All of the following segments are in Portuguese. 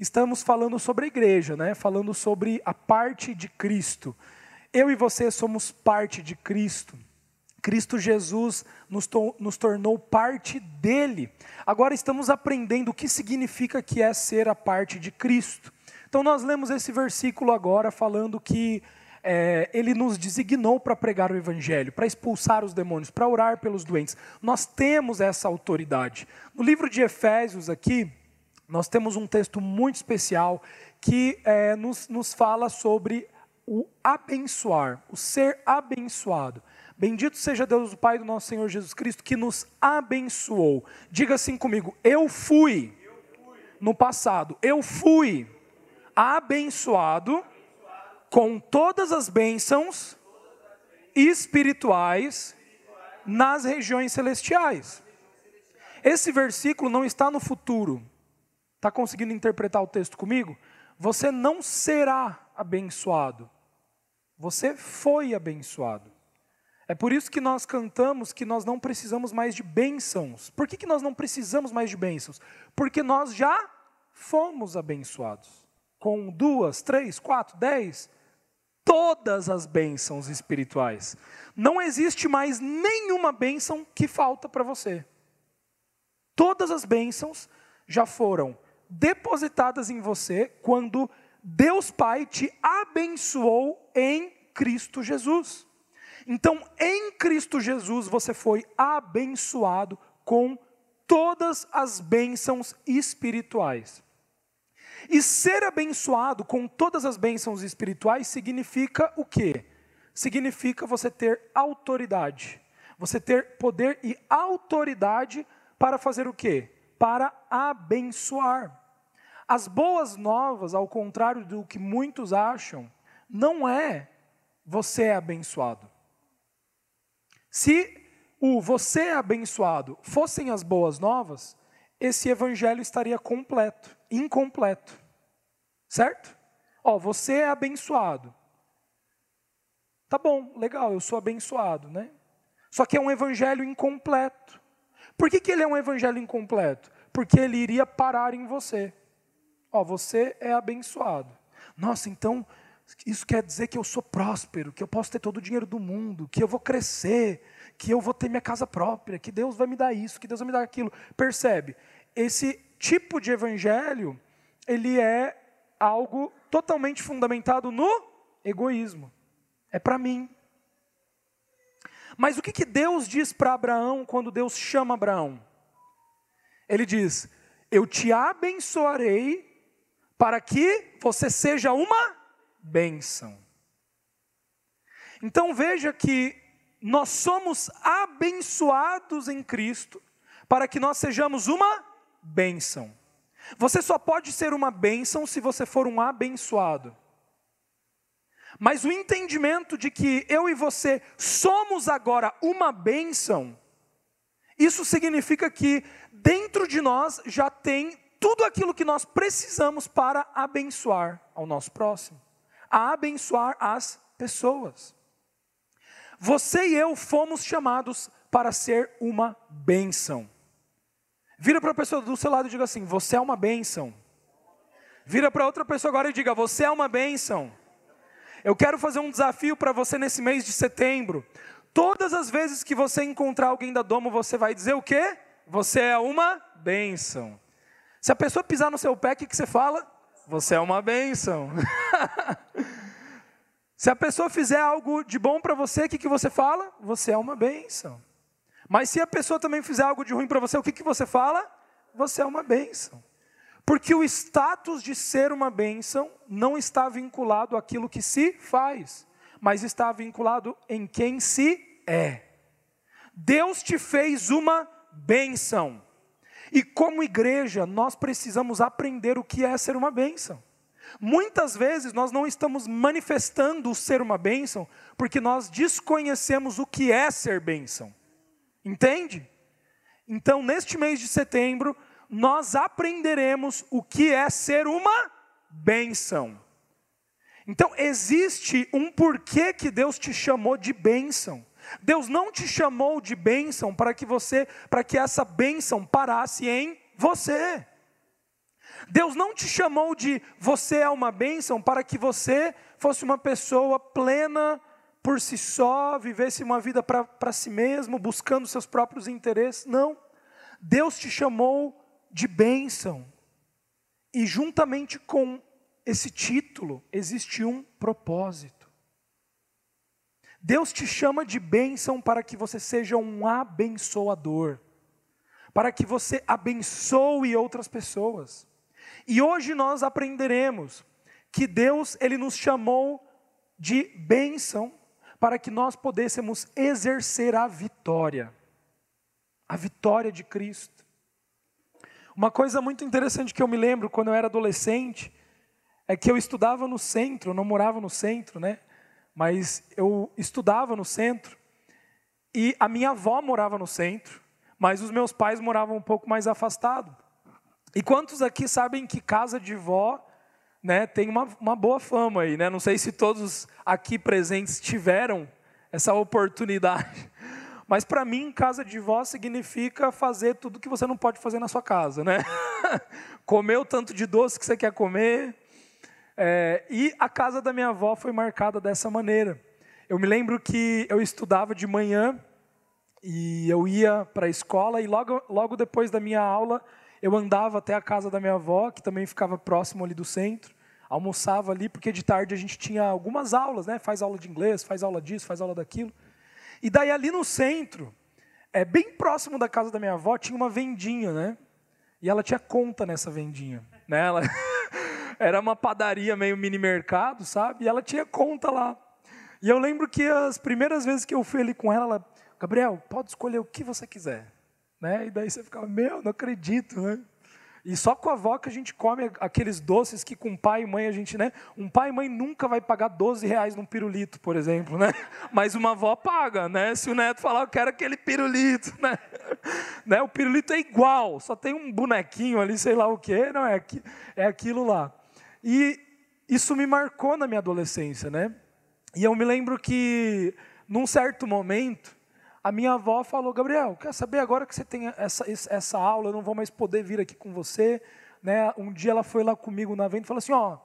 estamos falando sobre a igreja, né? falando sobre a parte de Cristo. Eu e você somos parte de Cristo. Cristo Jesus nos, to nos, tornou parte dele. Agora estamos aprendendo o que significa que é ser a parte de Cristo. Então nós lemos esse versículo agora falando que é, ele nos designou para pregar o evangelho, para expulsar os demônios, para orar pelos doentes. Nós temos essa autoridade. No livro de Efésios aqui, nós temos um texto muito especial que é, nos, nos fala sobre o abençoar, o ser abençoado. Bendito seja Deus, o Pai do nosso Senhor Jesus Cristo, que nos abençoou. Diga assim comigo: eu fui, no passado, eu fui abençoado com todas as bênçãos espirituais nas regiões celestiais. Esse versículo não está no futuro. Está conseguindo interpretar o texto comigo? Você não será abençoado. Você foi abençoado. É por isso que nós cantamos que nós não precisamos mais de bênçãos. Por que, que nós não precisamos mais de bênçãos? Porque nós já fomos abençoados. Com duas, três, quatro, dez, todas as bênçãos espirituais. Não existe mais nenhuma bênção que falta para você. Todas as bênçãos já foram depositadas em você quando Deus Pai te abençoou em Cristo Jesus. Então, em Cristo Jesus, você foi abençoado com todas as bênçãos espirituais. E ser abençoado com todas as bênçãos espirituais significa o quê? Significa você ter autoridade. Você ter poder e autoridade para fazer o quê? Para abençoar. As boas novas, ao contrário do que muitos acham, não é você é abençoado. Se o você é abençoado fossem as boas novas, esse evangelho estaria completo, incompleto. Certo? Ó, você é abençoado. Tá bom, legal, eu sou abençoado, né? Só que é um evangelho incompleto. Por que, que ele é um evangelho incompleto? Porque ele iria parar em você. Ó, você é abençoado. Nossa, então isso quer dizer que eu sou próspero, que eu posso ter todo o dinheiro do mundo, que eu vou crescer, que eu vou ter minha casa própria, que Deus vai me dar isso, que Deus vai me dar aquilo. Percebe? Esse tipo de evangelho, ele é algo totalmente fundamentado no egoísmo. É para mim. Mas o que, que Deus diz para Abraão quando Deus chama Abraão? Ele diz: Eu te abençoarei para que você seja uma bênção. Então veja que nós somos abençoados em Cristo para que nós sejamos uma bênção. Você só pode ser uma bênção se você for um abençoado. Mas o entendimento de que eu e você somos agora uma bênção, isso significa que dentro de nós já tem tudo aquilo que nós precisamos para abençoar ao nosso próximo, a abençoar as pessoas. Você e eu fomos chamados para ser uma bênção. Vira para a pessoa do seu lado e diga assim: Você é uma bênção. Vira para outra pessoa agora e diga: Você é uma bênção. Eu quero fazer um desafio para você nesse mês de setembro. Todas as vezes que você encontrar alguém da Domo, você vai dizer o quê? Você é uma bênção. Se a pessoa pisar no seu pé, o que, você fala? Você é uma bênção. Se a pessoa fizer algo de bom para você, o que, que você fala? Você é uma bênção. Mas se a pessoa também fizer algo de ruim para você, o que, que você fala? Você é uma bênção. Porque o status de ser uma bênção não está vinculado àquilo que se faz, mas está vinculado em quem se é. Deus te fez uma bênção. E como igreja, nós precisamos aprender o que é ser uma bênção. Muitas vezes nós não estamos manifestando o ser uma bênção porque nós desconhecemos o que é ser bênção. Entende? Então, neste mês de setembro, nós aprenderemos o que é ser uma bênção. Então, existe um porquê que Deus te chamou de bênção. Deus não te chamou de bênção para que você, para que essa bênção parasse em você. Deus não te chamou de você é uma bênção para que você fosse uma pessoa plena por si só, vivesse uma vida para si mesmo, buscando seus próprios interesses. Não. Deus te chamou de bênção. E juntamente com esse título existe um propósito. Deus te chama de bênção para que você seja um abençoador, para que você abençoe outras pessoas. E hoje nós aprenderemos que Deus ele nos chamou de bênção para que nós pudéssemos exercer a vitória, a vitória de Cristo. Uma coisa muito interessante que eu me lembro quando eu era adolescente é que eu estudava no centro, eu não morava no centro, né? Mas eu estudava no centro e a minha avó morava no centro, mas os meus pais moravam um pouco mais afastados. E quantos aqui sabem que casa de vó né, tem uma, uma boa fama aí, né? Não sei se todos aqui presentes tiveram essa oportunidade. Mas para mim, casa de vó significa fazer tudo que você não pode fazer na sua casa, né? comer o tanto de doce que você quer comer. É, e a casa da minha avó foi marcada dessa maneira. Eu me lembro que eu estudava de manhã e eu ia para a escola e logo, logo depois da minha aula eu andava até a casa da minha avó, que também ficava próximo ali do centro, almoçava ali, porque de tarde a gente tinha algumas aulas, né? Faz aula de inglês, faz aula disso, faz aula daquilo. E daí ali no centro, é bem próximo da casa da minha avó, tinha uma vendinha, né? E ela tinha conta nessa vendinha, né? Ela era uma padaria meio mini mercado, sabe? E ela tinha conta lá. E eu lembro que as primeiras vezes que eu fui ali com ela, ela, Gabriel, pode escolher o que você quiser. Né? E daí você ficava, meu, não acredito, né? E só com a avó que a gente come aqueles doces que com pai e mãe a gente, né? Um pai e mãe nunca vai pagar 12 reais num pirulito, por exemplo, né? Mas uma avó paga, né? Se o neto falar, eu quero aquele pirulito, né? né? O pirulito é igual, só tem um bonequinho ali, sei lá o quê, não é, é aquilo lá. E isso me marcou na minha adolescência, né? E eu me lembro que, num certo momento, a minha avó falou: Gabriel, quer saber agora que você tem essa, essa aula, eu não vou mais poder vir aqui com você. Né? Um dia ela foi lá comigo na venda e falou assim: Ó,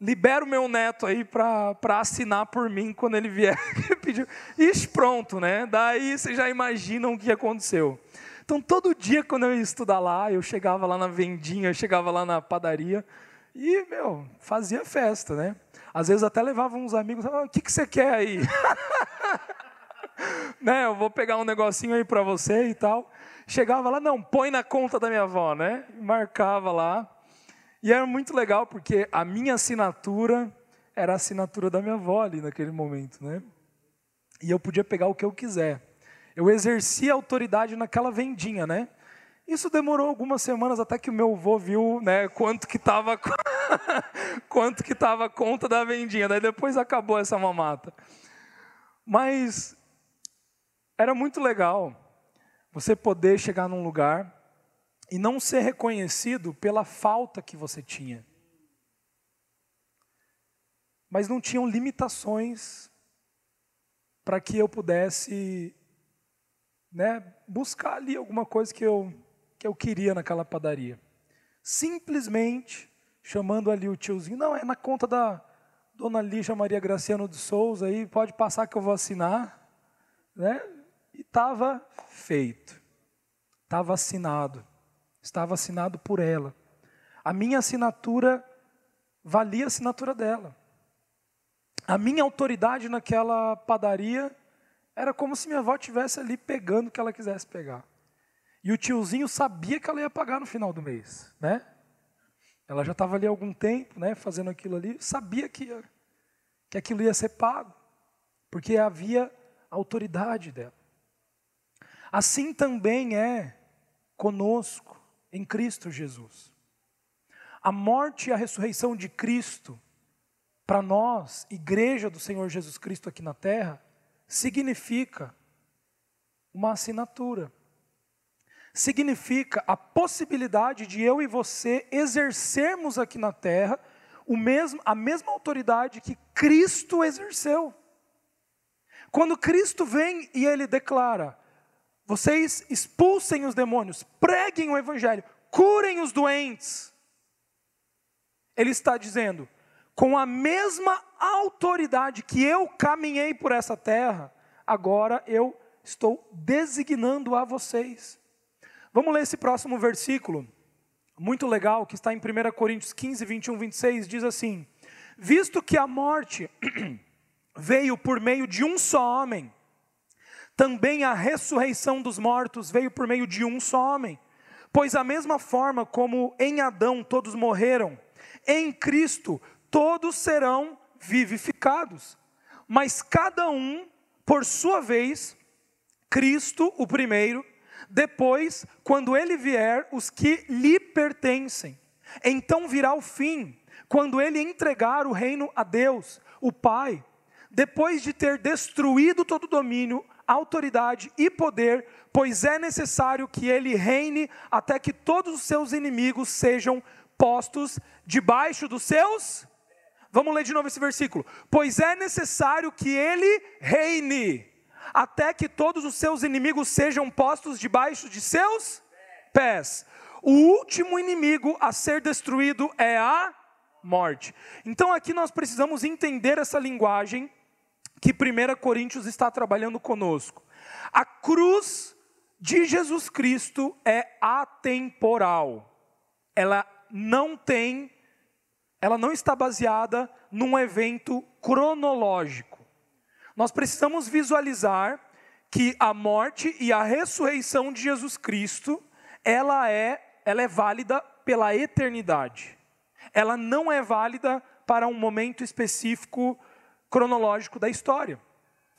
libera o meu neto aí para assinar por mim quando ele vier. Pediu. Ixi, pronto, né? Daí vocês já imaginam o que aconteceu. Então, todo dia quando eu ia estudar lá, eu chegava lá na vendinha, eu chegava lá na padaria e, meu, fazia festa, né? Às vezes até levava uns amigos, ah, o que, que você quer aí? né, eu vou pegar um negocinho aí para você e tal. Chegava lá, não, põe na conta da minha avó, né? Marcava lá. E era muito legal porque a minha assinatura era a assinatura da minha avó ali naquele momento, né? E eu podia pegar o que eu quiser. Eu exercia autoridade naquela vendinha, né? Isso demorou algumas semanas até que o meu avô viu, né, quanto que estava quanto que estava a conta da vendinha. Daí depois acabou essa mamata. Mas era muito legal você poder chegar num lugar e não ser reconhecido pela falta que você tinha. Mas não tinham limitações para que eu pudesse né, buscar ali alguma coisa que eu, que eu queria naquela padaria. Simplesmente chamando ali o tiozinho, não, é na conta da dona Lígia Maria Graciano de Souza, aí pode passar que eu vou assinar. Né? E estava feito. Estava assinado. Estava assinado por ela. A minha assinatura valia a assinatura dela. A minha autoridade naquela padaria era como se minha avó estivesse ali pegando o que ela quisesse pegar. E o tiozinho sabia que ela ia pagar no final do mês, né? Ela já estava ali há algum tempo, né, fazendo aquilo ali, sabia que, ia, que aquilo ia ser pago, porque havia autoridade dela. Assim também é conosco em Cristo Jesus. A morte e a ressurreição de Cristo, para nós, igreja do Senhor Jesus Cristo aqui na terra, significa uma assinatura. Significa a possibilidade de eu e você exercermos aqui na terra o mesmo, a mesma autoridade que Cristo exerceu. Quando Cristo vem e ele declara: vocês expulsem os demônios, preguem o evangelho, curem os doentes. ele está dizendo: com a mesma autoridade que eu caminhei por essa terra, agora eu estou designando a vocês. Vamos ler esse próximo versículo, muito legal, que está em 1 Coríntios 15, 21, 26, diz assim: Visto que a morte veio por meio de um só homem, também a ressurreição dos mortos veio por meio de um só homem. Pois a mesma forma como em Adão todos morreram, em Cristo todos serão vivificados. Mas cada um, por sua vez, Cristo, o primeiro, depois, quando ele vier, os que lhe pertencem. Então virá o fim, quando ele entregar o reino a Deus, o Pai, depois de ter destruído todo domínio, autoridade e poder, pois é necessário que ele reine até que todos os seus inimigos sejam postos debaixo dos seus. Vamos ler de novo esse versículo. Pois é necessário que ele reine até que todos os seus inimigos sejam postos debaixo de seus pés. O último inimigo a ser destruído é a morte. Então aqui nós precisamos entender essa linguagem que 1 Coríntios está trabalhando conosco. A cruz de Jesus Cristo é atemporal. Ela não tem, ela não está baseada num evento cronológico. Nós precisamos visualizar que a morte e a ressurreição de Jesus Cristo, ela é, ela é válida pela eternidade. Ela não é válida para um momento específico cronológico da história.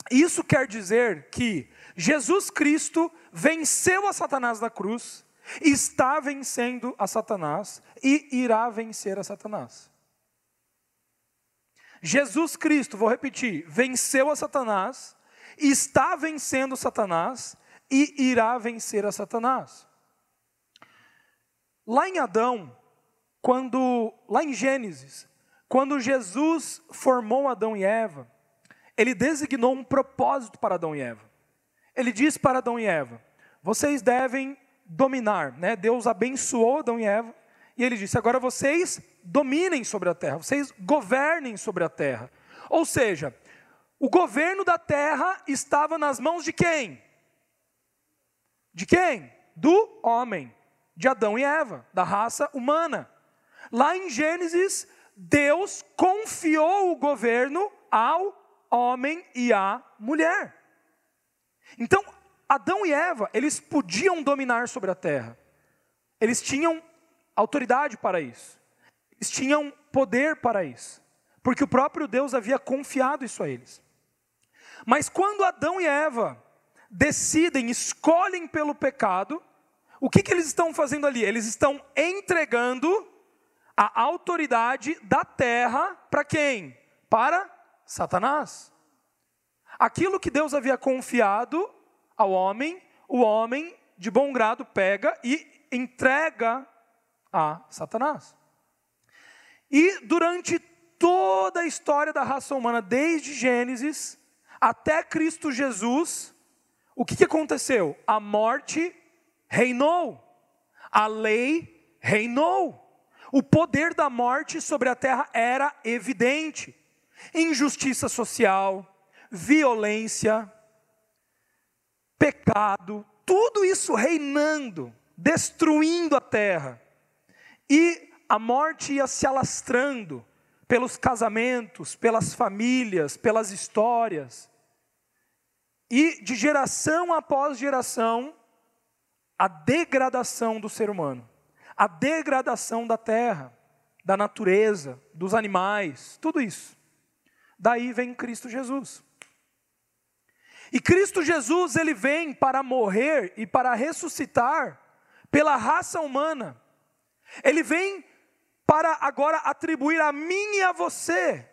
Isso quer dizer que Jesus Cristo venceu a Satanás na cruz, está vencendo a Satanás e irá vencer a Satanás. Jesus Cristo, vou repetir, venceu a Satanás, está vencendo Satanás e irá vencer a Satanás. Lá em Adão, quando lá em Gênesis, quando Jesus formou Adão e Eva, ele designou um propósito para Adão e Eva. Ele disse para Adão e Eva: vocês devem dominar, né? Deus abençoou Adão e Eva e ele disse: agora vocês dominem sobre a terra, vocês governem sobre a terra. Ou seja, o governo da terra estava nas mãos de quem? De quem? Do homem, de Adão e Eva, da raça humana. Lá em Gênesis, Deus confiou o governo ao homem e à mulher. Então, Adão e Eva, eles podiam dominar sobre a terra. Eles tinham autoridade para isso. Eles tinham poder para isso. Porque o próprio Deus havia confiado isso a eles. Mas quando Adão e Eva decidem, escolhem pelo pecado, o que, que eles estão fazendo ali? Eles estão entregando a autoridade da terra para quem? Para Satanás. Aquilo que Deus havia confiado ao homem, o homem, de bom grado, pega e entrega a Satanás. E durante toda a história da raça humana, desde Gênesis até Cristo Jesus, o que, aconteceu? A morte reinou, a lei reinou. O poder da morte sobre a terra era evidente. Injustiça social, violência, pecado, tudo isso reinando, destruindo a terra. E a morte ia se alastrando pelos casamentos, pelas famílias, pelas histórias. E de geração após geração, a degradação do ser humano, a degradação da terra, da natureza, dos animais, tudo isso. Daí vem Cristo Jesus. E Cristo Jesus, ele vem para morrer e para ressuscitar pela raça humana. Ele vem para agora atribuir a mim e a você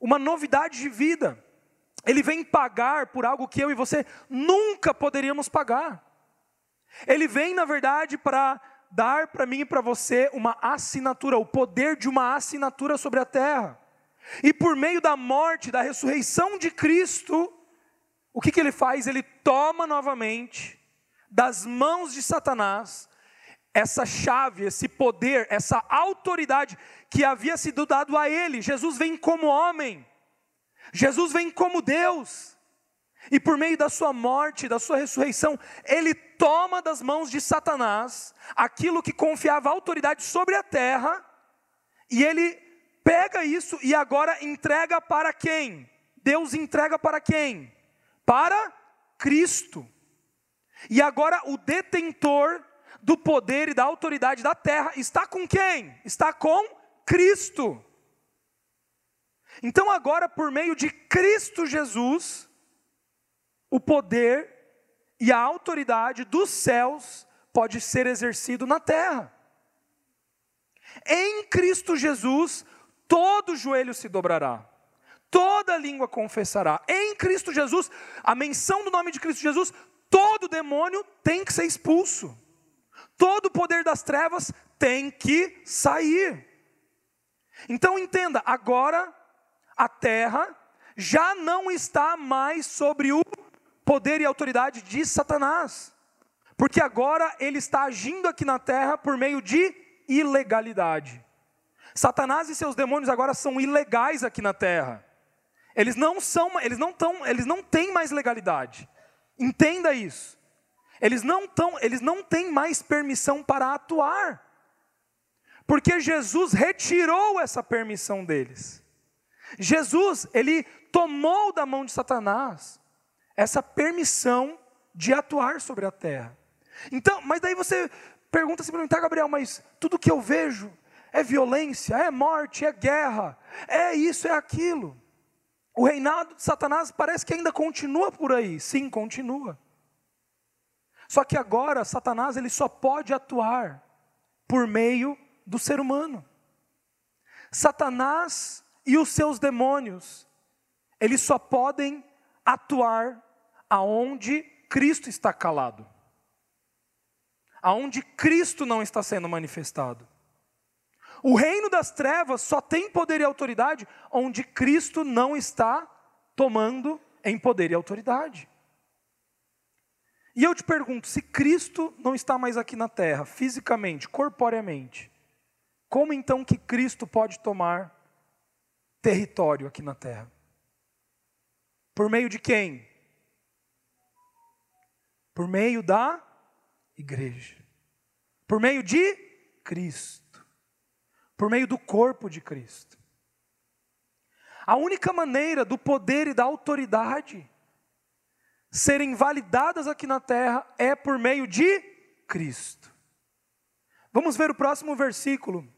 uma novidade de vida. Ele vem pagar por algo que eu e você nunca poderíamos pagar. Ele vem, na verdade, para dar para mim e para você uma assinatura, o poder de uma assinatura sobre a terra. E por meio da morte, da ressurreição de Cristo, o que, que ele faz? Ele toma novamente das mãos de Satanás essa chave, esse poder, essa autoridade que havia sido dado a ele. Jesus vem como homem, Jesus vem como Deus, e por meio da sua morte, da sua ressurreição, ele toma das mãos de Satanás aquilo que confiava autoridade sobre a terra, e ele pega isso e agora entrega para quem? Deus entrega para quem? Para Cristo. E agora o detentor do poder e da autoridade da terra está com quem? Está com Cristo. Então, agora, por meio de Cristo Jesus, o poder e a autoridade dos céus pode ser exercido na terra. Em Cristo Jesus, todo joelho se dobrará, toda língua confessará. Em Cristo Jesus, a menção do nome de Cristo Jesus, todo demônio tem que ser expulso. Todo o poder das trevas tem que sair. Então entenda, agora a terra já não está mais sobre o poder e autoridade de Satanás. Porque agora ele está agindo aqui na terra por meio de ilegalidade. Satanás e seus demônios agora são ilegais aqui na terra. Eles não são, eles não tão, eles não têm mais legalidade. Entenda isso. Eles não tão, eles não têm mais permissão para atuar. Porque Jesus retirou essa permissão deles. Jesus, ele tomou da mão de Satanás essa permissão de atuar sobre a terra. Então, mas daí você pergunta assim para mim, tá, Gabriel, mas tudo que eu vejo é violência, é morte, é guerra, é isso, é aquilo. O reinado de Satanás parece que ainda continua por aí. Sim, continua. Só que agora Satanás ele só pode atuar por meio do ser humano. Satanás e os seus demônios, eles só podem atuar aonde Cristo está calado. Aonde Cristo não está sendo manifestado. O reino das trevas só tem poder e autoridade onde Cristo não está tomando em poder e autoridade. E eu te pergunto: se Cristo não está mais aqui na terra, fisicamente, corporeamente, como então que Cristo pode tomar território aqui na terra? Por meio de quem? Por meio da igreja. Por meio de Cristo. Por meio do corpo de Cristo. A única maneira do poder e da autoridade serem validadas aqui na terra é por meio de Cristo. Vamos ver o próximo versículo.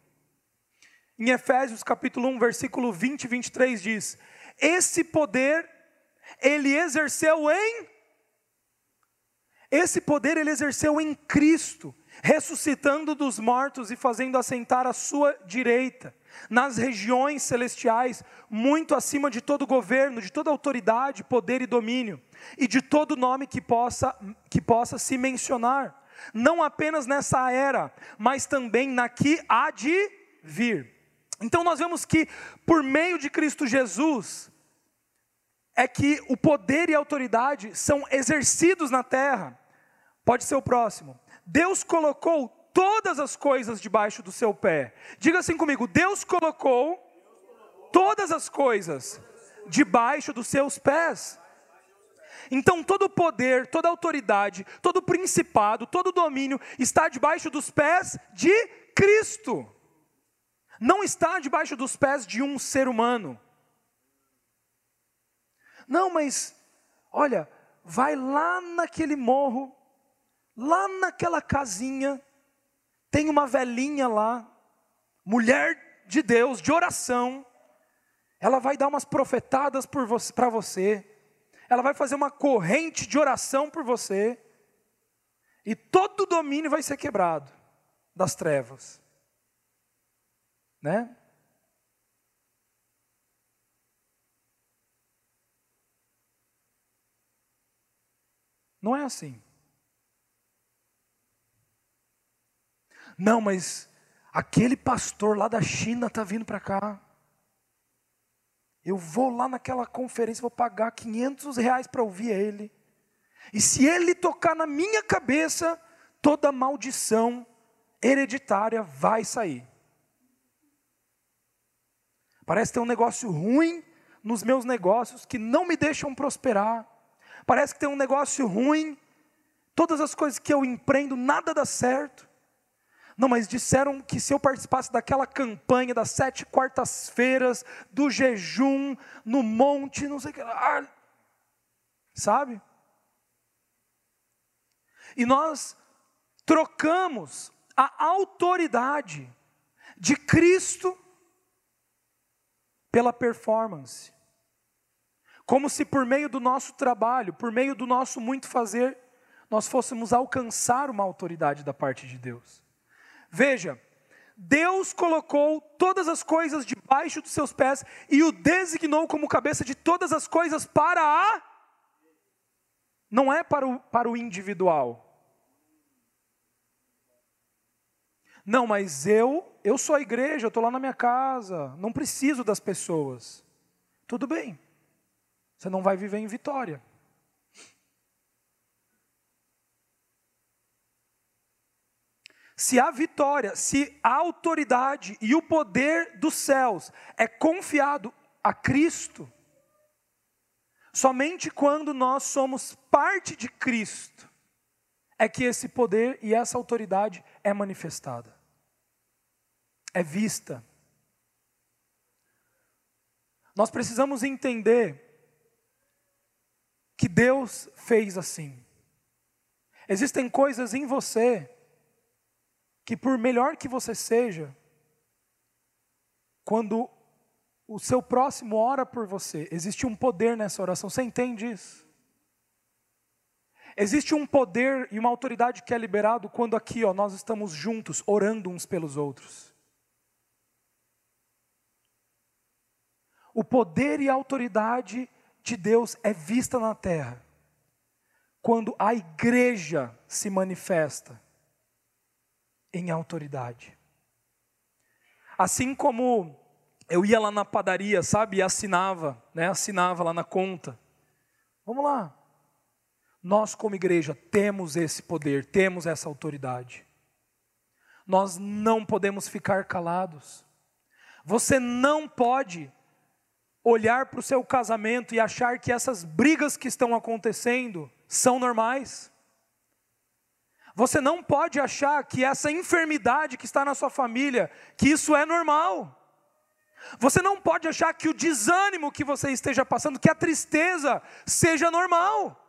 Em Efésios capítulo 1, versículo 20 e 23 diz: Esse poder ele exerceu em Esse poder ele exerceu em Cristo, ressuscitando dos mortos e fazendo assentar à sua direita nas regiões celestiais, muito acima de todo governo, de toda autoridade, poder e domínio, e de todo nome que possa, que possa se mencionar, não apenas nessa era, mas também na que há de vir. Então nós vemos que, por meio de Cristo Jesus, é que o poder e a autoridade são exercidos na terra. Pode ser o próximo. Deus colocou todas as coisas debaixo do seu pé. Diga assim comigo: Deus colocou todas as coisas debaixo dos seus pés. Então todo poder, toda autoridade, todo principado, todo domínio está debaixo dos pés de Cristo. Não está debaixo dos pés de um ser humano. Não, mas olha, vai lá naquele morro, lá naquela casinha, tem uma velhinha lá, mulher de Deus, de oração. Ela vai dar umas profetadas para você. Ela vai fazer uma corrente de oração por você. E todo o domínio vai ser quebrado das trevas. Né? Não é assim. Não, mas aquele pastor lá da China está vindo para cá. Eu vou lá naquela conferência, vou pagar 500 reais para ouvir ele. E se ele tocar na minha cabeça, toda maldição hereditária vai sair. Parece ter um negócio ruim nos meus negócios que não me deixam prosperar. Parece que tem um negócio ruim, todas as coisas que eu empreendo, nada dá certo. Não, mas disseram que se eu participasse daquela campanha das sete quartas-feiras, do jejum, no monte, não sei o que lá, ah, sabe? E nós trocamos a autoridade de Cristo pela performance. Como se por meio do nosso trabalho, por meio do nosso muito fazer, nós fôssemos alcançar uma autoridade da parte de Deus. Veja, Deus colocou todas as coisas debaixo dos seus pés e o designou como cabeça de todas as coisas para a. Não é para o, para o individual. Não, mas eu, eu sou a igreja, eu estou lá na minha casa, não preciso das pessoas. Tudo bem. Você não vai viver em vitória. Se a vitória, se a autoridade e o poder dos céus é confiado a Cristo, somente quando nós somos parte de Cristo é que esse poder e essa autoridade é manifestada, é vista. Nós precisamos entender que Deus fez assim. Existem coisas em você que, por melhor que você seja, quando o seu próximo ora por você, existe um poder nessa oração. Você entende isso? Existe um poder e uma autoridade que é liberado quando aqui, ó, nós estamos juntos, orando uns pelos outros. O poder e a autoridade de Deus é vista na terra quando a igreja se manifesta em autoridade. Assim como eu ia lá na padaria, sabe, e assinava, né, assinava lá na conta. Vamos lá. Nós como igreja temos esse poder, temos essa autoridade. Nós não podemos ficar calados. Você não pode olhar para o seu casamento e achar que essas brigas que estão acontecendo são normais. Você não pode achar que essa enfermidade que está na sua família, que isso é normal. Você não pode achar que o desânimo que você esteja passando, que a tristeza seja normal.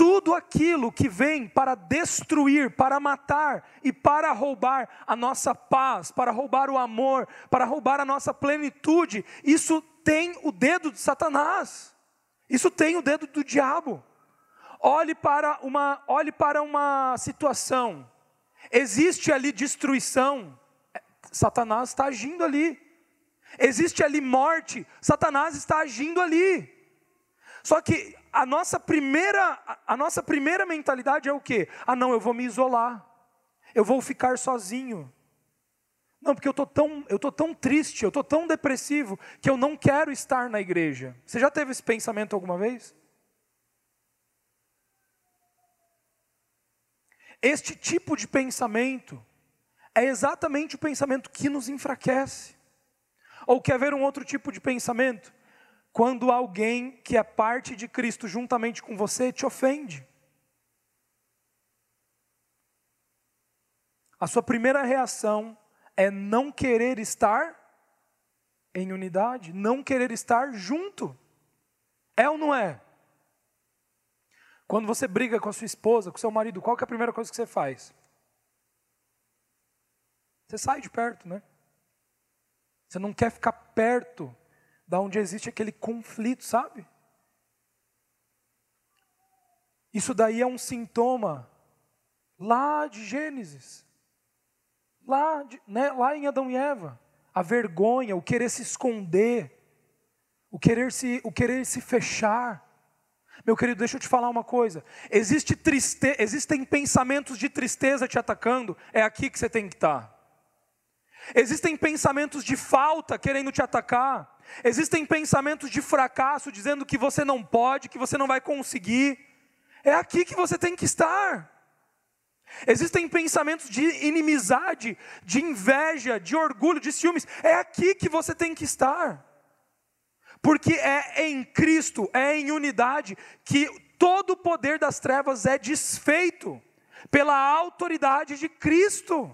tudo aquilo que vem para destruir, para matar e para roubar a nossa paz, para roubar o amor, para roubar a nossa plenitude, isso tem o dedo de Satanás. Isso tem o dedo do diabo. Olhe para uma, olhe para uma situação. Existe ali destruição, Satanás está agindo ali. Existe ali morte, Satanás está agindo ali. Só que a nossa primeira, a nossa primeira mentalidade é o quê? Ah, não, eu vou me isolar. Eu vou ficar sozinho. Não, porque eu tô tão, eu tô tão triste, eu tô tão depressivo que eu não quero estar na igreja. Você já teve esse pensamento alguma vez? Este tipo de pensamento é exatamente o pensamento que nos enfraquece. Ou quer ver um outro tipo de pensamento? quando alguém que é parte de Cristo juntamente com você te ofende. A sua primeira reação é não querer estar em unidade, não querer estar junto. É ou não é? Quando você briga com a sua esposa, com seu marido, qual é a primeira coisa que você faz? Você sai de perto, né? Você não quer ficar perto da onde existe aquele conflito, sabe? Isso daí é um sintoma lá de Gênesis, lá, né, lá em Adão e Eva. A vergonha, o querer se esconder, o querer se, o querer se fechar. Meu querido, deixa eu te falar uma coisa. Existe triste, existem pensamentos de tristeza te atacando, é aqui que você tem que estar. Existem pensamentos de falta querendo te atacar. Existem pensamentos de fracasso dizendo que você não pode, que você não vai conseguir. É aqui que você tem que estar. Existem pensamentos de inimizade, de inveja, de orgulho, de ciúmes. É aqui que você tem que estar. Porque é em Cristo, é em unidade, que todo o poder das trevas é desfeito pela autoridade de Cristo.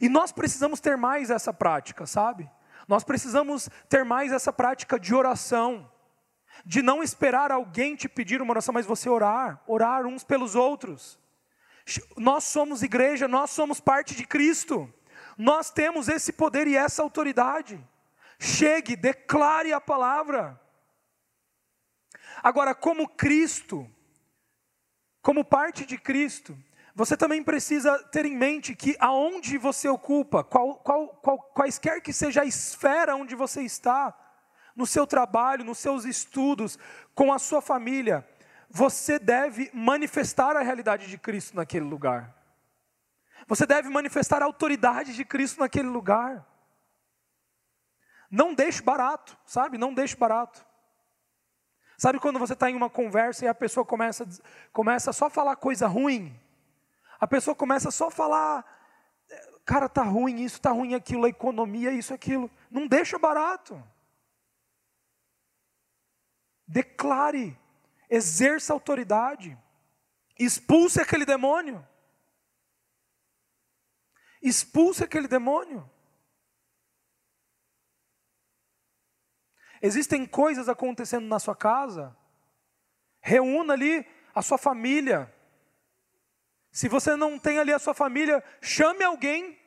E nós precisamos ter mais essa prática, sabe? Nós precisamos ter mais essa prática de oração, de não esperar alguém te pedir uma oração, mas você orar, orar uns pelos outros. Nós somos igreja, nós somos parte de Cristo. Nós temos esse poder e essa autoridade. Chegue, declare a palavra. Agora, como Cristo, como parte de Cristo, você também precisa ter em mente que aonde você ocupa, qual, qual, qual, quaisquer que seja a esfera onde você está, no seu trabalho, nos seus estudos, com a sua família, você deve manifestar a realidade de Cristo naquele lugar. Você deve manifestar a autoridade de Cristo naquele lugar. Não deixe barato, sabe? Não deixe barato. Sabe quando você está em uma conversa e a pessoa começa, começa só a falar coisa ruim? A pessoa começa só a falar, cara, tá ruim isso, tá ruim aquilo, a economia, isso, aquilo. Não deixa barato. Declare exerça autoridade, expulse aquele demônio. Expulse aquele demônio. Existem coisas acontecendo na sua casa. Reúna ali a sua família. Se você não tem ali a sua família, chame alguém.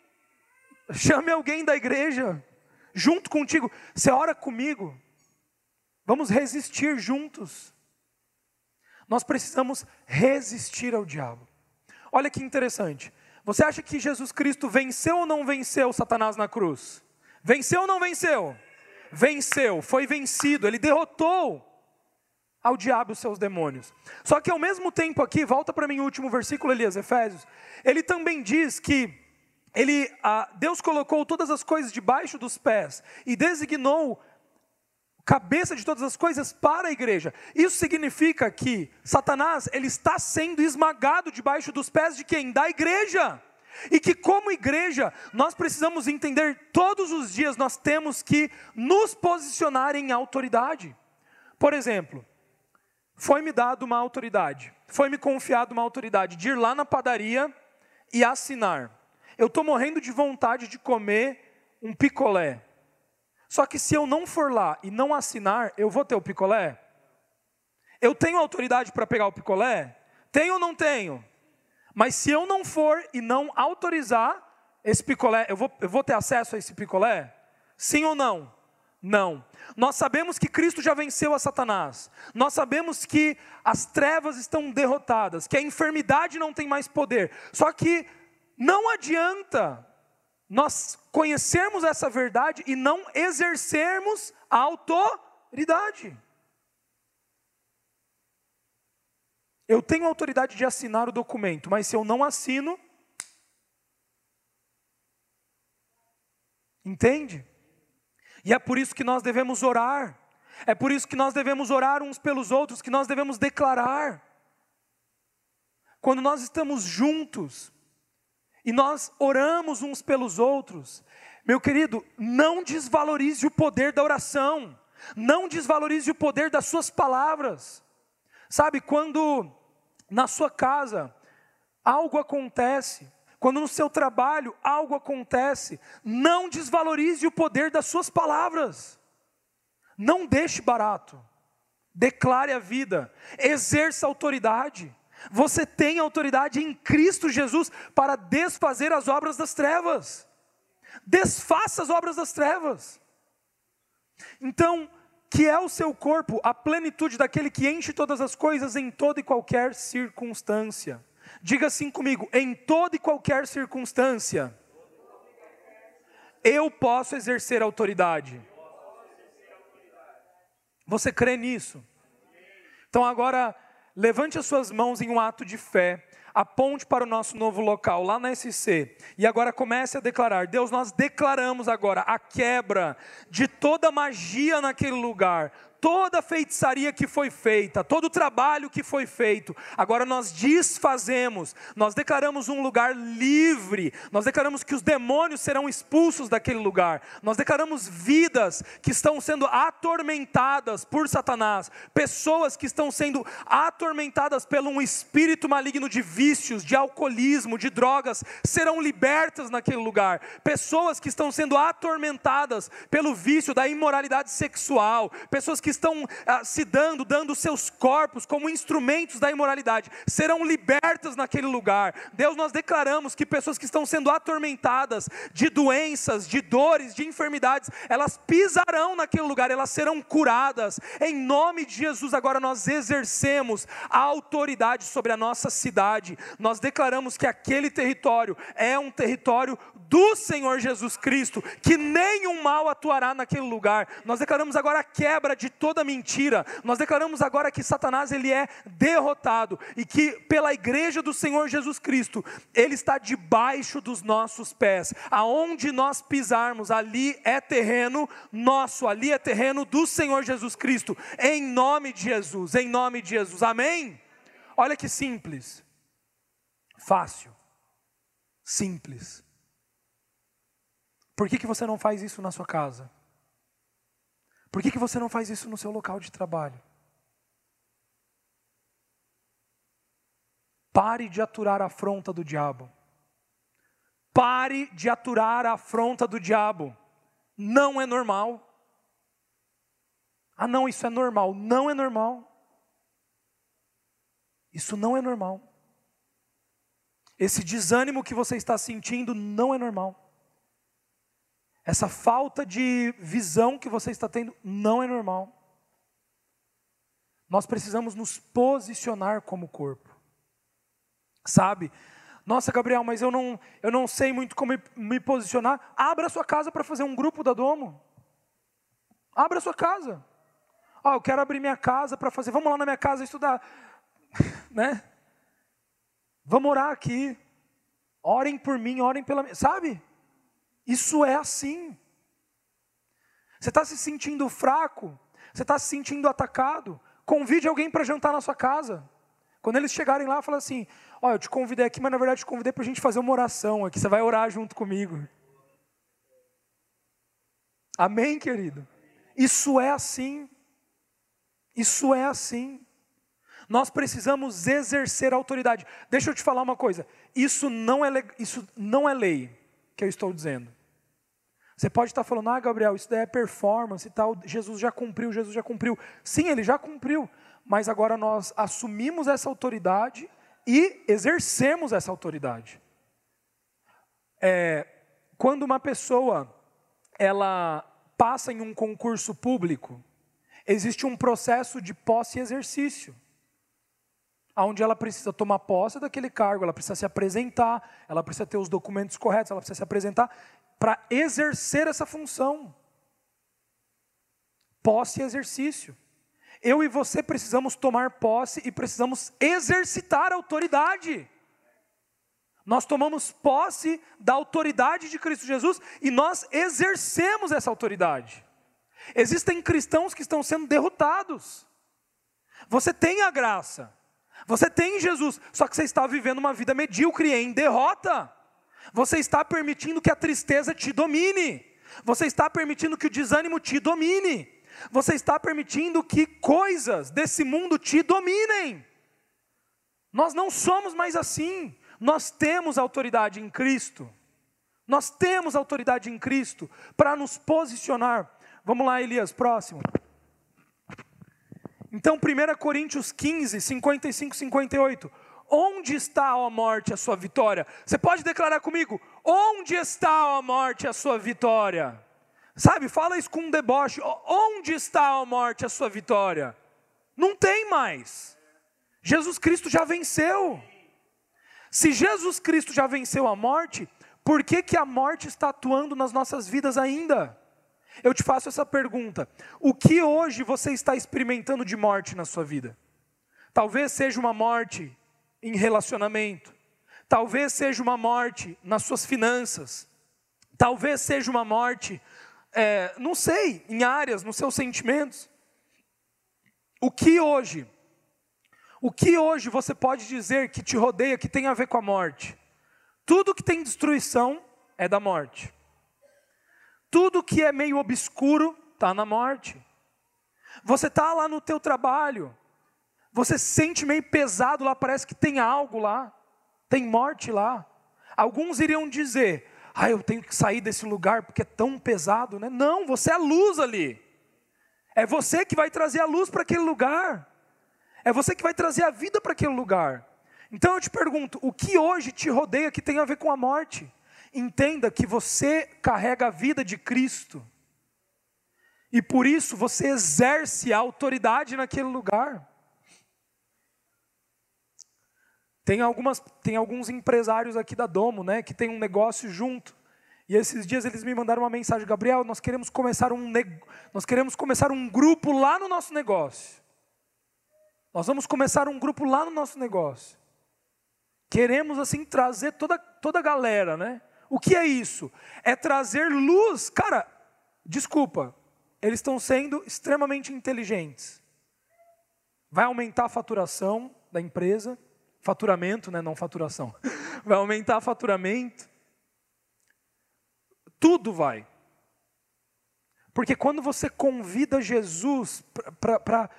Chame alguém da igreja junto contigo. Você ora comigo. Vamos resistir juntos. Nós precisamos resistir ao diabo. Olha que interessante. Você acha que Jesus Cristo venceu ou não venceu Satanás na cruz? Venceu ou não venceu? Venceu, foi vencido, ele derrotou ao diabo os seus demônios. Só que ao mesmo tempo aqui, volta para mim o último versículo, Elias, Efésios, ele também diz que ele, ah, Deus colocou todas as coisas debaixo dos pés e designou cabeça de todas as coisas para a igreja. Isso significa que Satanás, ele está sendo esmagado debaixo dos pés de quem? Da igreja. E que como igreja, nós precisamos entender todos os dias nós temos que nos posicionar em autoridade. Por exemplo, foi-me dado uma autoridade, foi-me confiado uma autoridade de ir lá na padaria e assinar. Eu estou morrendo de vontade de comer um picolé. Só que se eu não for lá e não assinar, eu vou ter o picolé? Eu tenho autoridade para pegar o picolé? Tenho ou não tenho? Mas se eu não for e não autorizar esse picolé, eu vou, eu vou ter acesso a esse picolé? Sim ou não? Não. Nós sabemos que Cristo já venceu a Satanás. Nós sabemos que as trevas estão derrotadas, que a enfermidade não tem mais poder. Só que não adianta nós conhecermos essa verdade e não exercermos a autoridade. Eu tenho autoridade de assinar o documento, mas se eu não assino, entende? E é por isso que nós devemos orar, é por isso que nós devemos orar uns pelos outros, que nós devemos declarar. Quando nós estamos juntos, e nós oramos uns pelos outros, meu querido, não desvalorize o poder da oração, não desvalorize o poder das suas palavras. Sabe, quando na sua casa algo acontece, quando no seu trabalho algo acontece, não desvalorize o poder das suas palavras. Não deixe barato. Declare a vida, exerça autoridade. Você tem autoridade em Cristo Jesus para desfazer as obras das trevas. Desfaça as obras das trevas. Então, que é o seu corpo a plenitude daquele que enche todas as coisas em toda e qualquer circunstância. Diga assim comigo: em toda e qualquer circunstância, eu posso exercer autoridade. Você crê nisso? Então agora levante as suas mãos em um ato de fé, aponte para o nosso novo local, lá na SC, e agora comece a declarar: Deus, nós declaramos agora a quebra de toda magia naquele lugar, toda a feitiçaria que foi feita, todo o trabalho que foi feito, agora nós desfazemos, nós declaramos um lugar livre, nós declaramos que os demônios serão expulsos daquele lugar, nós declaramos vidas que estão sendo atormentadas por Satanás, pessoas que estão sendo atormentadas pelo um espírito maligno de vícios, de alcoolismo, de drogas, serão libertas naquele lugar, pessoas que estão sendo atormentadas pelo vício da imoralidade sexual, pessoas que estão ah, se dando, dando seus corpos como instrumentos da imoralidade, serão libertas naquele lugar. Deus, nós declaramos que pessoas que estão sendo atormentadas de doenças, de dores, de enfermidades, elas pisarão naquele lugar, elas serão curadas. Em nome de Jesus, agora nós exercemos a autoridade sobre a nossa cidade. Nós declaramos que aquele território é um território do Senhor Jesus Cristo, que nenhum mal atuará naquele lugar. Nós declaramos agora a quebra de toda mentira. Nós declaramos agora que Satanás ele é derrotado e que pela igreja do Senhor Jesus Cristo, ele está debaixo dos nossos pés. Aonde nós pisarmos, ali é terreno nosso, ali é terreno do Senhor Jesus Cristo. Em nome de Jesus, em nome de Jesus. Amém? Olha que simples. Fácil. Simples. Por que, que você não faz isso na sua casa? Por que, que você não faz isso no seu local de trabalho? Pare de aturar a afronta do diabo. Pare de aturar a afronta do diabo. Não é normal. Ah, não, isso é normal. Não é normal. Isso não é normal. Esse desânimo que você está sentindo não é normal. Essa falta de visão que você está tendo não é normal. Nós precisamos nos posicionar como corpo. Sabe? Nossa, Gabriel, mas eu não, eu não sei muito como me, posicionar. Abra a sua casa para fazer um grupo da Domo. Abra a sua casa. Ó, eu quero abrir minha casa para fazer. Vamos lá na minha casa estudar. né? Vamos orar aqui. Orem por mim, orem pela minha. Sabe? Isso é assim. Você está se sentindo fraco, você está se sentindo atacado, convide alguém para jantar na sua casa. Quando eles chegarem lá, fala assim: Ó, eu te convidei aqui, mas na verdade te convidei para a gente fazer uma oração aqui. Você vai orar junto comigo. Amém, querido? Isso é assim. Isso é assim. Nós precisamos exercer autoridade. Deixa eu te falar uma coisa. Isso não é, isso não é lei que eu estou dizendo. Você pode estar falando, ah, Gabriel, isso daí é performance e tal, Jesus já cumpriu, Jesus já cumpriu. Sim, ele já cumpriu, mas agora nós assumimos essa autoridade e exercemos essa autoridade. É, quando uma pessoa ela passa em um concurso público, existe um processo de posse e exercício onde ela precisa tomar posse daquele cargo, ela precisa se apresentar, ela precisa ter os documentos corretos, ela precisa se apresentar para exercer essa função. Posse e exercício. Eu e você precisamos tomar posse e precisamos exercitar a autoridade. Nós tomamos posse da autoridade de Cristo Jesus e nós exercemos essa autoridade. Existem cristãos que estão sendo derrotados. Você tem a graça, você tem Jesus, só que você está vivendo uma vida medíocre em derrota. Você está permitindo que a tristeza te domine. Você está permitindo que o desânimo te domine. Você está permitindo que coisas desse mundo te dominem. Nós não somos mais assim. Nós temos autoridade em Cristo. Nós temos autoridade em Cristo para nos posicionar. Vamos lá, Elias, próximo. Então, 1 Coríntios 15, 55, 58. Onde está, ó morte, a sua vitória? Você pode declarar comigo: onde está, ó morte, a sua vitória? Sabe, fala isso com um deboche. Onde está, ó morte, a sua vitória? Não tem mais. Jesus Cristo já venceu. Se Jesus Cristo já venceu a morte, por que, que a morte está atuando nas nossas vidas ainda? Eu te faço essa pergunta: o que hoje você está experimentando de morte na sua vida? Talvez seja uma morte em relacionamento, talvez seja uma morte nas suas finanças, talvez seja uma morte, é, não sei, em áreas, nos seus sentimentos. O que hoje? O que hoje você pode dizer que te rodeia que tem a ver com a morte? Tudo que tem destruição é da morte. Tudo que é meio obscuro está na morte. Você está lá no teu trabalho, você se sente meio pesado lá, parece que tem algo lá, tem morte lá. Alguns iriam dizer, ah, eu tenho que sair desse lugar porque é tão pesado, né? Não, você é a luz ali. É você que vai trazer a luz para aquele lugar. É você que vai trazer a vida para aquele lugar. Então eu te pergunto, o que hoje te rodeia que tem a ver com a morte? Entenda que você carrega a vida de Cristo. E por isso você exerce a autoridade naquele lugar. Tem, algumas, tem alguns empresários aqui da Domo, né, que tem um negócio junto. E esses dias eles me mandaram uma mensagem, Gabriel, nós queremos começar um nós queremos começar um grupo lá no nosso negócio. Nós vamos começar um grupo lá no nosso negócio. Queremos assim trazer toda toda a galera, né? O que é isso? É trazer luz, cara. Desculpa, eles estão sendo extremamente inteligentes. Vai aumentar a faturação da empresa Faturamento, né, não faturação. Vai aumentar faturamento. Tudo vai. Porque quando você convida Jesus para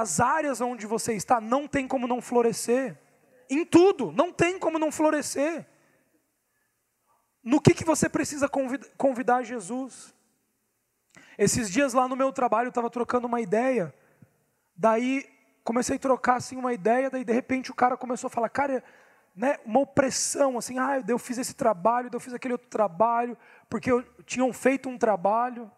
as áreas onde você está, não tem como não florescer. Em tudo, não tem como não florescer. No que, que você precisa convidar, convidar Jesus? Esses dias lá no meu trabalho eu estava trocando uma ideia. Daí comecei a trocar assim uma ideia, daí de repente o cara começou a falar, cara, né, uma opressão, assim, ah, eu fiz esse trabalho, eu fiz aquele outro trabalho, porque eu, tinham feito um trabalho,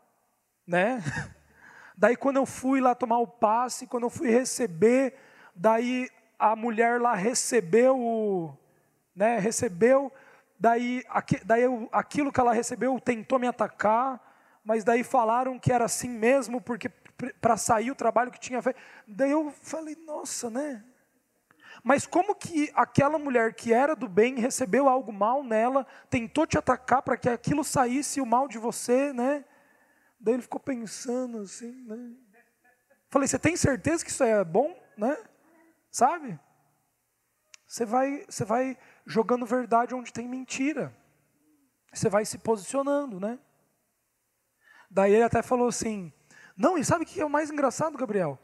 né? Daí quando eu fui lá tomar o passe, quando eu fui receber, daí a mulher lá recebeu, o, né, recebeu, daí, aqui, daí eu, aquilo que ela recebeu tentou me atacar, mas daí falaram que era assim mesmo, porque para sair o trabalho que tinha feito. Daí eu falei, nossa, né? Mas como que aquela mulher que era do bem recebeu algo mal nela, tentou te atacar para que aquilo saísse o mal de você, né? Daí ele ficou pensando assim, né? Falei, você tem certeza que isso é bom, né? Sabe? Você vai, você vai jogando verdade onde tem mentira. Você vai se posicionando, né? Daí ele até falou assim: não, e sabe o que é o mais engraçado, Gabriel?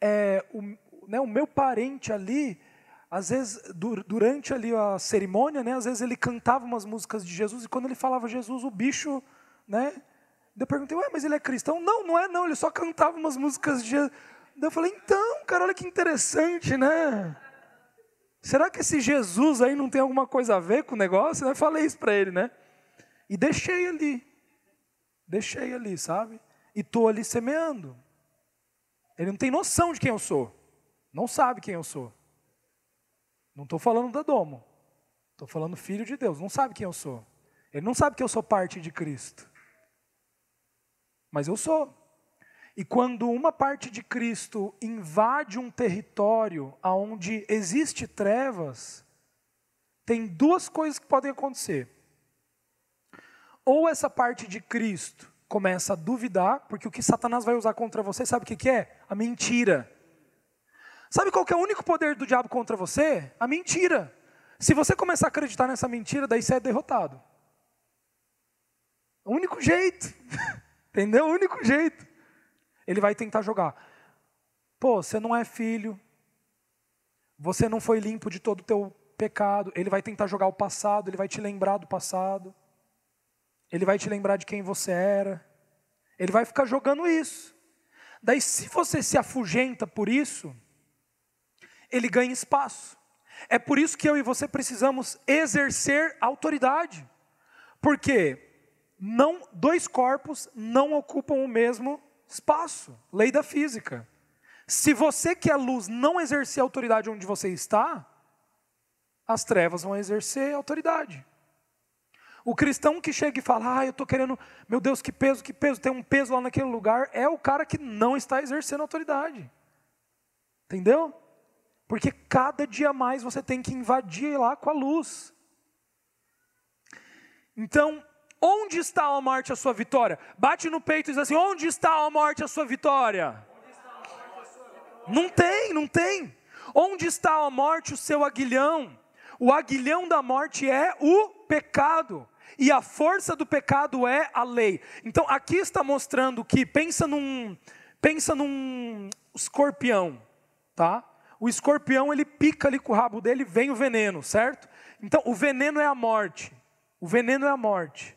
É, o, né, o meu parente ali, às vezes, durante ali a cerimônia, né, às vezes ele cantava umas músicas de Jesus, e quando ele falava Jesus, o bicho, né? Eu perguntei, ué, mas ele é cristão? Não, não é não, ele só cantava umas músicas de Jesus. eu falei, então, cara, olha que interessante, né? Será que esse Jesus aí não tem alguma coisa a ver com o negócio? Eu falei isso para ele, né? E deixei ali. Deixei ali, sabe? E estou ali semeando. Ele não tem noção de quem eu sou. Não sabe quem eu sou. Não estou falando da domo. Estou falando filho de Deus. Não sabe quem eu sou. Ele não sabe que eu sou parte de Cristo. Mas eu sou. E quando uma parte de Cristo invade um território onde existe trevas, tem duas coisas que podem acontecer. Ou essa parte de Cristo começa a duvidar, porque o que Satanás vai usar contra você, sabe o que, que é? A mentira. Sabe qual é o único poder do diabo contra você? A mentira. Se você começar a acreditar nessa mentira, daí você é derrotado. O único jeito. Entendeu? O único jeito. Ele vai tentar jogar. Pô, você não é filho. Você não foi limpo de todo o teu pecado. Ele vai tentar jogar o passado, ele vai te lembrar do passado. Ele vai te lembrar de quem você era. Ele vai ficar jogando isso. Daí, se você se afugenta por isso, ele ganha espaço. É por isso que eu e você precisamos exercer autoridade. Porque não, dois corpos não ocupam o mesmo espaço. Lei da física. Se você que é luz não exercer autoridade onde você está, as trevas vão exercer autoridade. O cristão que chega e fala, ah, eu estou querendo, meu Deus, que peso, que peso, tem um peso lá naquele lugar, é o cara que não está exercendo autoridade. Entendeu? Porque cada dia mais você tem que invadir lá com a luz. Então, onde está a morte a sua vitória? Bate no peito e diz assim: onde está a morte a sua vitória? Não tem, não tem. Onde está a morte, o seu aguilhão? O aguilhão da morte é o pecado. E a força do pecado é a lei. Então aqui está mostrando que pensa num pensa num escorpião, tá? O escorpião ele pica ali com o rabo dele, vem o veneno, certo? Então o veneno é a morte. O veneno é a morte.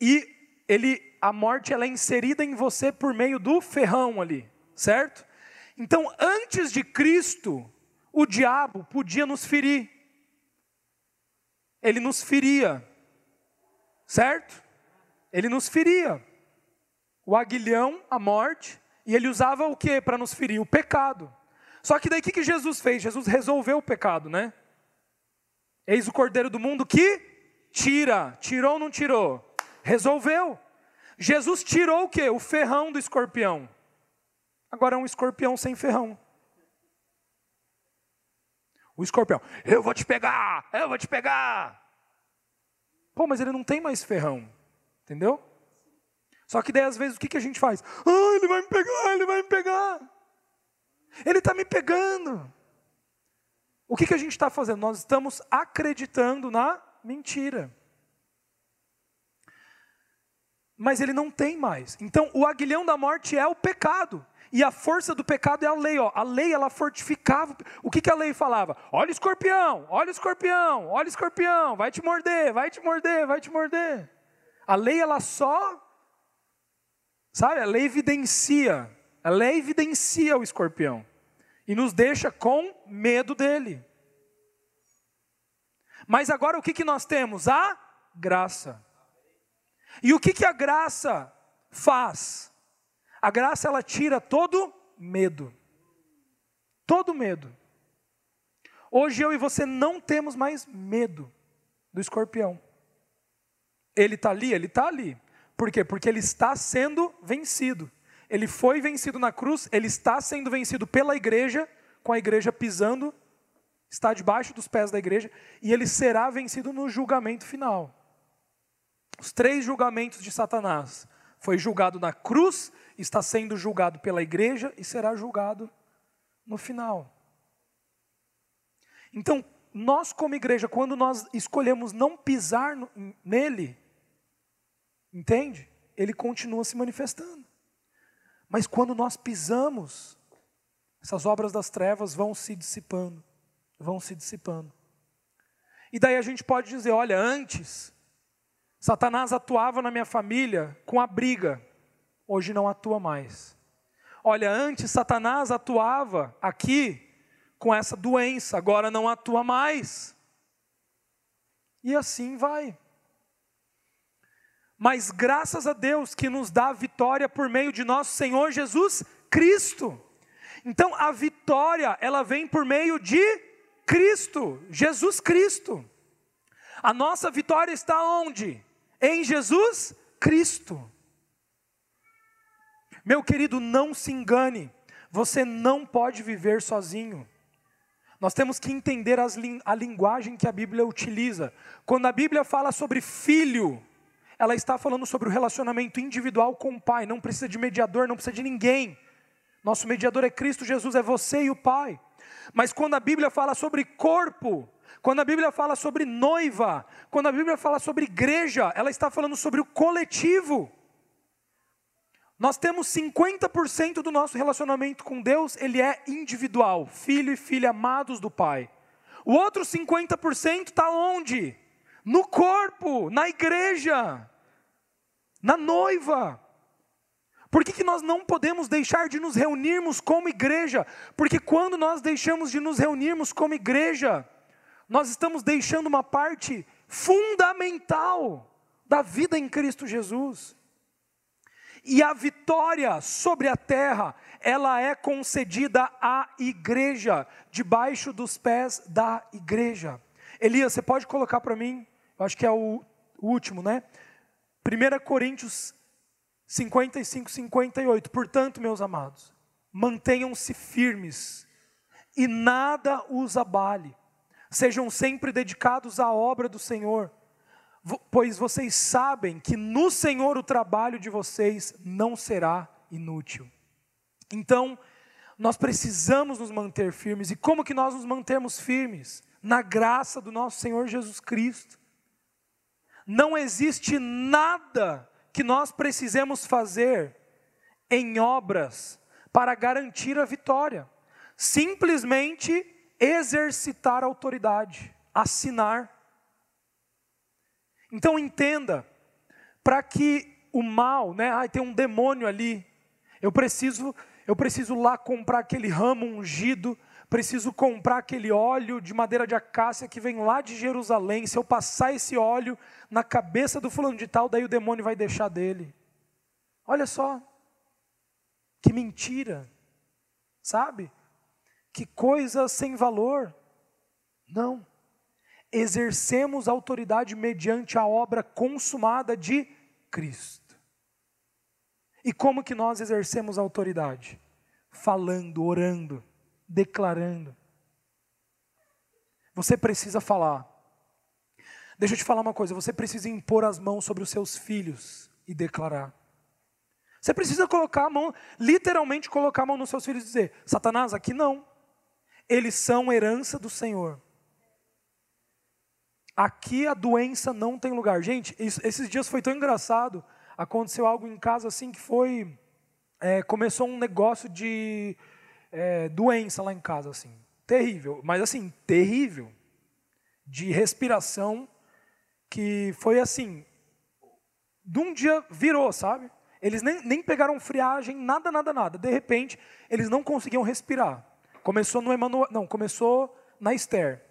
E ele a morte ela é inserida em você por meio do ferrão ali, certo? Então, antes de Cristo, o diabo podia nos ferir. Ele nos feria. Certo? Ele nos feria. O aguilhão, a morte, e ele usava o que para nos ferir? O pecado. Só que daí o que, Jesus fez? Jesus resolveu o pecado, né? Eis o cordeiro do mundo que tira. Tirou ou não tirou? Resolveu. Jesus tirou o que? O ferrão do escorpião. Agora é um escorpião sem ferrão. O escorpião, eu vou te pegar, eu vou te pegar. Pô, mas ele não tem mais ferrão, entendeu? Só que daí às vezes o que, que a gente faz? Ah, ele vai me pegar, ele vai me pegar. Ele está me pegando. O que, que a gente está fazendo? Nós estamos acreditando na mentira. Mas ele não tem mais. Então, o aguilhão da morte é o pecado. E a força do pecado é a lei. Ó. A lei, ela fortificava. O que, que a lei falava? Olha o escorpião, olha o escorpião, olha o escorpião, vai te morder, vai te morder, vai te morder. A lei, ela só. Sabe, a lei evidencia. A lei evidencia o escorpião. E nos deixa com medo dele. Mas agora o que, que nós temos? A graça. E o que, que a graça faz? A graça ela tira todo medo. Todo medo. Hoje eu e você não temos mais medo do escorpião. Ele está ali, ele está ali. Por quê? Porque ele está sendo vencido. Ele foi vencido na cruz, ele está sendo vencido pela igreja, com a igreja pisando, está debaixo dos pés da igreja, e ele será vencido no julgamento final. Os três julgamentos de Satanás: foi julgado na cruz, está sendo julgado pela igreja e será julgado no final. Então, nós como igreja, quando nós escolhemos não pisar no, nele, entende? Ele continua se manifestando. Mas quando nós pisamos, essas obras das trevas vão se dissipando, vão se dissipando. E daí a gente pode dizer, olha, antes Satanás atuava na minha família com a briga, hoje não atua mais. Olha, antes Satanás atuava aqui com essa doença, agora não atua mais. E assim vai. Mas graças a Deus que nos dá a vitória por meio de nosso Senhor Jesus Cristo. Então a vitória, ela vem por meio de Cristo, Jesus Cristo. A nossa vitória está onde? Em Jesus Cristo. Meu querido, não se engane, você não pode viver sozinho. Nós temos que entender as, a linguagem que a Bíblia utiliza. Quando a Bíblia fala sobre filho, ela está falando sobre o relacionamento individual com o Pai. Não precisa de mediador, não precisa de ninguém. Nosso mediador é Cristo Jesus, é você e o Pai. Mas quando a Bíblia fala sobre corpo, quando a Bíblia fala sobre noiva, quando a Bíblia fala sobre igreja, ela está falando sobre o coletivo. Nós temos 50% do nosso relacionamento com Deus, ele é individual, filho e filha amados do Pai. O outro 50% está onde? No corpo, na igreja, na noiva. Por que, que nós não podemos deixar de nos reunirmos como igreja? Porque quando nós deixamos de nos reunirmos como igreja, nós estamos deixando uma parte fundamental da vida em Cristo Jesus. E a vitória sobre a terra, ela é concedida à igreja, debaixo dos pés da igreja. Elias, você pode colocar para mim? Eu acho que é o último, né? 1 Coríntios 55, 58. Portanto, meus amados, mantenham-se firmes e nada os abale. Sejam sempre dedicados à obra do Senhor pois vocês sabem que no Senhor o trabalho de vocês não será inútil. Então, Nós precisamos nos manter firmes. E como que nós nos mantemos firmes? Na graça do nosso Senhor Jesus Cristo. Não existe nada que nós precisemos fazer em obras para garantir a vitória. Simplesmente exercitar autoridade, assinar. Então entenda, para que o mal, né? Ai, tem um demônio ali. Eu preciso, eu preciso lá comprar aquele ramo ungido, preciso comprar aquele óleo de madeira de acácia que vem lá de Jerusalém. Se eu passar esse óleo na cabeça do fulano de tal, daí o demônio vai deixar dele. Olha só, que mentira, sabe? Que coisa sem valor. Não. Exercemos autoridade mediante a obra consumada de Cristo. E como que nós exercemos autoridade? Falando, orando, declarando. Você precisa falar. Deixa eu te falar uma coisa, você precisa impor as mãos sobre os seus filhos e declarar. Você precisa colocar a mão, literalmente colocar a mão nos seus filhos e dizer: Satanás, aqui não. Eles são herança do Senhor. Aqui a doença não tem lugar. Gente, esses dias foi tão engraçado aconteceu algo em casa assim que foi. É, começou um negócio de é, doença lá em casa, assim. Terrível, mas assim, terrível. De respiração, que foi assim. De um dia virou, sabe? Eles nem, nem pegaram friagem, nada, nada, nada. De repente, eles não conseguiam respirar. Começou no Emanuel, não, começou na Esther.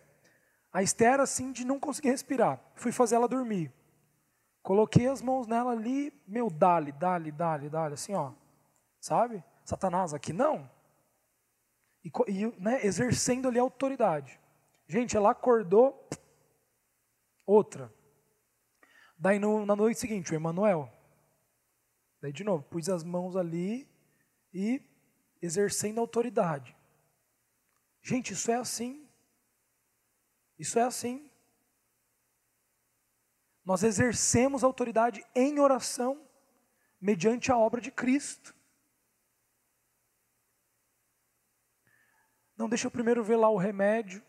A Esther, assim, de não conseguir respirar. Fui fazer ela dormir. Coloquei as mãos nela ali, meu, dale, dale, dale, dale, assim, ó. Sabe? Satanás aqui não. E, e né, exercendo ali a autoridade. Gente, ela acordou, outra. Daí no, na noite seguinte, o Emanuel. Daí de novo, pus as mãos ali e exercendo a autoridade. Gente, isso é assim. Isso é assim. Nós exercemos autoridade em oração, mediante a obra de Cristo. Não, deixa eu primeiro ver lá o remédio,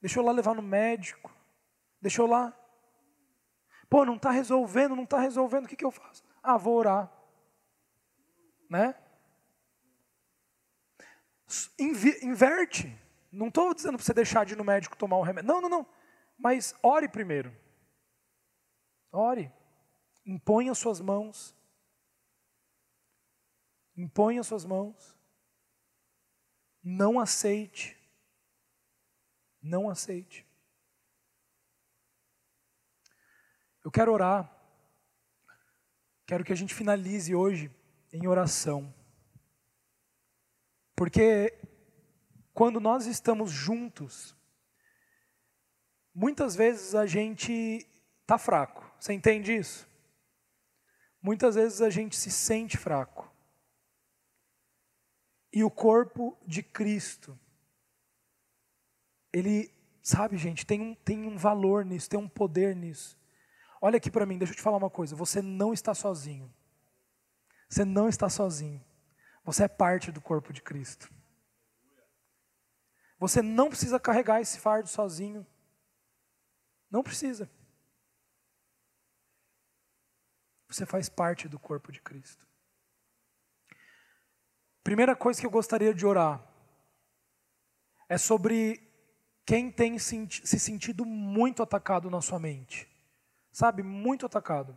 deixa eu lá levar no médico, deixa eu lá. Pô, não está resolvendo, não está resolvendo, o que, que eu faço? Ah, vou orar. Né? Inverte. Não estou dizendo para você deixar de ir no médico tomar um remédio. Não, não, não. Mas ore primeiro. Ore. Imponha suas mãos. Imponha suas mãos. Não aceite. Não aceite. Eu quero orar. Quero que a gente finalize hoje em oração. Porque quando nós estamos juntos, muitas vezes a gente está fraco. Você entende isso? Muitas vezes a gente se sente fraco. E o corpo de Cristo, ele, sabe, gente, tem um, tem um valor nisso, tem um poder nisso. Olha aqui para mim, deixa eu te falar uma coisa: você não está sozinho. Você não está sozinho. Você é parte do corpo de Cristo. Você não precisa carregar esse fardo sozinho. Não precisa. Você faz parte do corpo de Cristo. Primeira coisa que eu gostaria de orar é sobre quem tem se sentido muito atacado na sua mente. Sabe, muito atacado.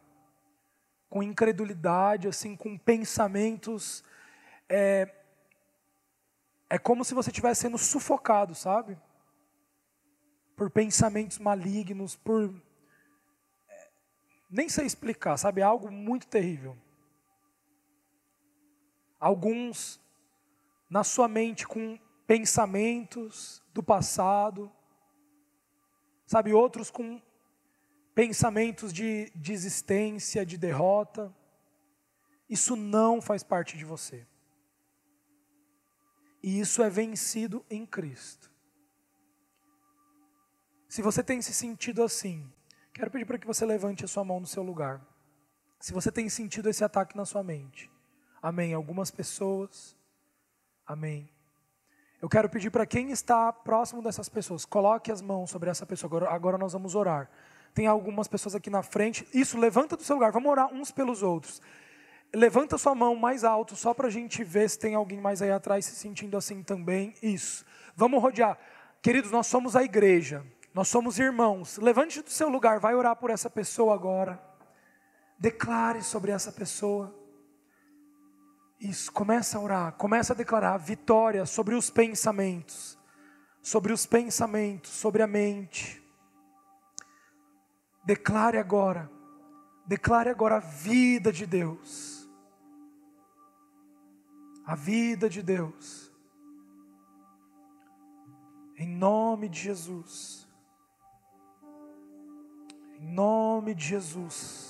Com incredulidade, assim, com pensamentos. É, é como se você estivesse sendo sufocado, sabe? Por pensamentos malignos, por nem sei explicar, sabe? É algo muito terrível. Alguns na sua mente com pensamentos do passado, sabe? Outros com pensamentos de desistência, de derrota. Isso não faz parte de você. E isso é vencido em Cristo. Se você tem se sentido assim, Quero pedir para que você levante a sua mão no seu lugar. Se você tem sentido esse ataque na sua mente. Amém. Algumas pessoas. Amém. Eu quero pedir para quem está próximo dessas pessoas, coloque as mãos sobre essa pessoa. Agora, agora nós vamos orar. Tem algumas pessoas aqui na frente. Isso, levanta do seu lugar. Vamos orar uns pelos outros. Levanta sua mão mais alto, só para a gente ver se tem alguém mais aí atrás se sentindo assim também. Isso. Vamos rodear. Queridos, nós somos a igreja. Nós somos irmãos. Levante do seu lugar, vai orar por essa pessoa agora. Declare sobre essa pessoa. Isso, começa a orar, começa a declarar vitória sobre os pensamentos, sobre os pensamentos, sobre a mente. Declare agora, declare agora a vida de Deus. A vida de Deus. Em nome de Jesus. Em nome de Jesus.